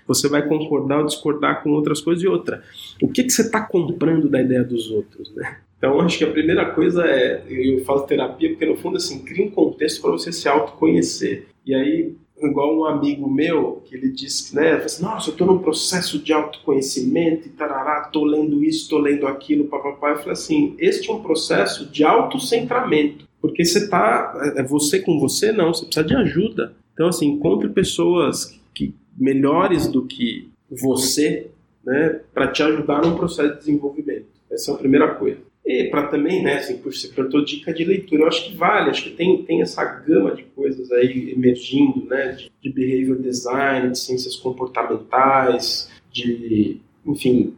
Você vai concordar ou discordar com outras coisas e outra. O que, que você está comprando da ideia dos outros, né? Então, acho que a primeira coisa é, eu falo terapia porque no fundo assim, cria um contexto para você se autoconhecer. E aí, igual um amigo meu, que ele disse né, assim, nossa, eu estou num processo de autoconhecimento e tarará, estou lendo isso, estou lendo aquilo, papapá. Eu falei assim, este é um processo de autocentramento. Porque você tá. É você com você, não, você precisa de ajuda. Então, assim, encontre pessoas que, melhores do que você, né, para te ajudar no processo de desenvolvimento. Essa é a primeira coisa. E para também, né, assim, por se perguntou dica de leitura, eu acho que vale, acho que tem, tem essa gama de coisas aí emergindo, né, de, de behavior design, de ciências comportamentais, de, enfim,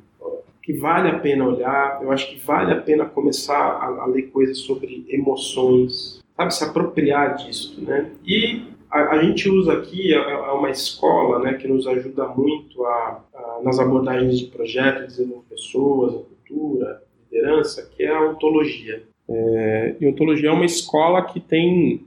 que vale a pena olhar, eu acho que vale a pena começar a, a ler coisas sobre emoções, sabe, se apropriar disso, né, e a, a, gente usa aqui é, é, uma escola né, que nos ajuda muito a, a, nas abordagens de projeto, desenvolver pessoas, a cultura, liderança, que é a ontologia. É, e ontologia é uma escola que tem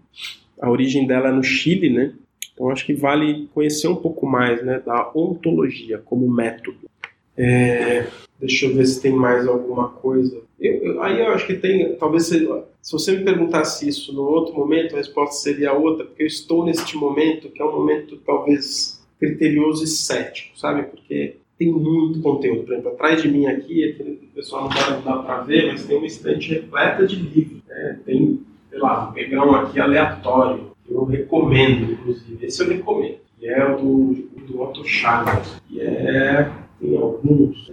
a origem dela no Chile, né? Então acho que vale conhecer um pouco mais, né, da ontologia como método. É, deixa eu ver se tem mais alguma coisa. Eu, eu, aí eu acho que tem, talvez se, se você me perguntasse isso no outro momento, a resposta seria outra, porque eu estou neste momento que é um momento talvez criterioso e cético, sabe? Porque tem muito conteúdo. Por exemplo, atrás de mim aqui, o pessoal não dá, dar para ver, mas tem uma estante repleta de livros. Né? Tem, sei lá, um pegar aqui aleatório, que eu recomendo, inclusive. Esse eu recomendo, que é o do, do Otto Scharmer, que é, tem alguns.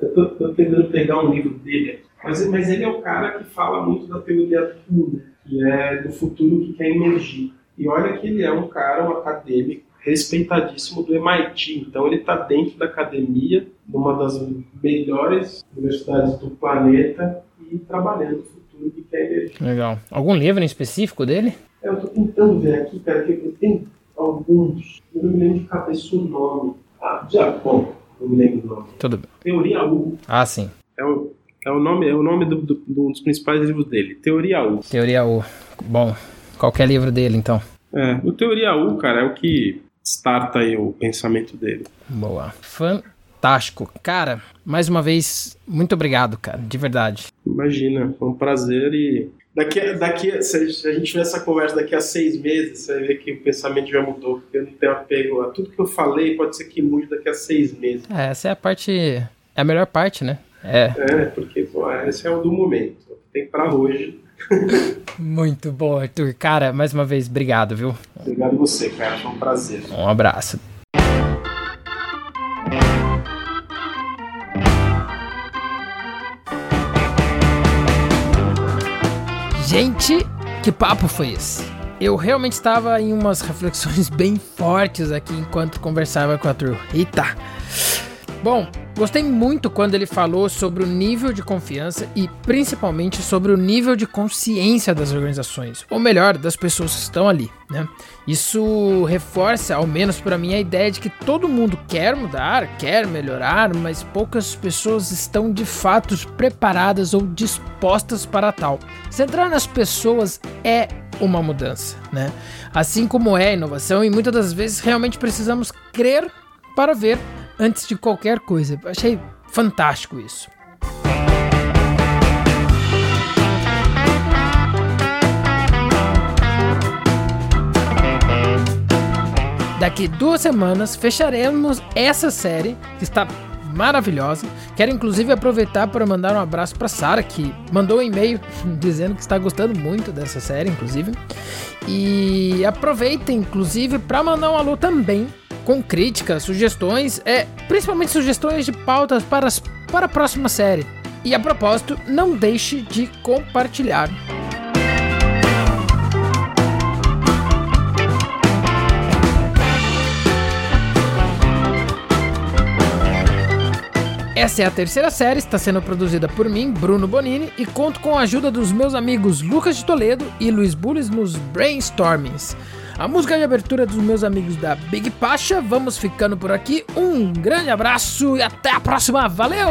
Eu estou tentando pegar um livro dele. Mas, mas ele é o cara que fala muito da teoria TU, né? que é do futuro que quer emergir. E olha que ele é um cara, um acadêmico, respeitadíssimo do MIT. Então ele está dentro da academia, numa das melhores universidades do planeta e trabalhando no futuro de quer emergir. Legal. Algum livro em específico dele? É, eu estou tentando ver aqui, cara, que tem alguns. Eu não me lembro de cabeça o nome. Ah, já, bom, não me lembro o nome. Tudo bem. Teoria U. Ah, sim. É o, é o nome, é o nome do, do, do, dos principais livros dele. Teoria U. Teoria U. Bom, qualquer livro dele, então. É, o Teoria U, cara, é o que starta aí o pensamento dele. Boa. Fantástico. Cara, mais uma vez, muito obrigado, cara, de verdade. Imagina, foi um prazer e daqui, daqui se a gente tiver essa conversa daqui a seis meses, você vai ver que o pensamento já mudou, porque eu não tenho apego a tudo que eu falei, pode ser que mude daqui a seis meses. É, essa é a parte, é a melhor parte, né? É. É, porque pô, esse é o do momento, tem para hoje. Muito bom, Arthur. Cara, mais uma vez, obrigado, viu? Obrigado você, cara. Foi um prazer. Um abraço. Gente, que papo foi esse? Eu realmente estava em umas reflexões bem fortes aqui enquanto conversava com a Arthur. Eita! Bom, Gostei muito quando ele falou sobre o nível de confiança e principalmente sobre o nível de consciência das organizações, ou melhor, das pessoas que estão ali, né? Isso reforça, ao menos para mim, a ideia de que todo mundo quer mudar, quer melhorar, mas poucas pessoas estão de fato preparadas ou dispostas para tal. Centrar nas pessoas é uma mudança, né? Assim como é a inovação e muitas das vezes realmente precisamos crer para ver antes de qualquer coisa. Achei fantástico isso. Daqui duas semanas fecharemos essa série que está maravilhosa. Quero inclusive aproveitar para mandar um abraço para Sara que mandou um e-mail dizendo que está gostando muito dessa série, inclusive. E aproveita inclusive para mandar um alô também com críticas, sugestões, é, principalmente sugestões de pautas para, as, para a próxima série. E a propósito, não deixe de compartilhar. Essa é a terceira série, está sendo produzida por mim, Bruno Bonini, e conto com a ajuda dos meus amigos Lucas de Toledo e Luiz Bulles nos brainstormings. A música de abertura dos meus amigos da Big Pacha. Vamos ficando por aqui. Um grande abraço e até a próxima. Valeu!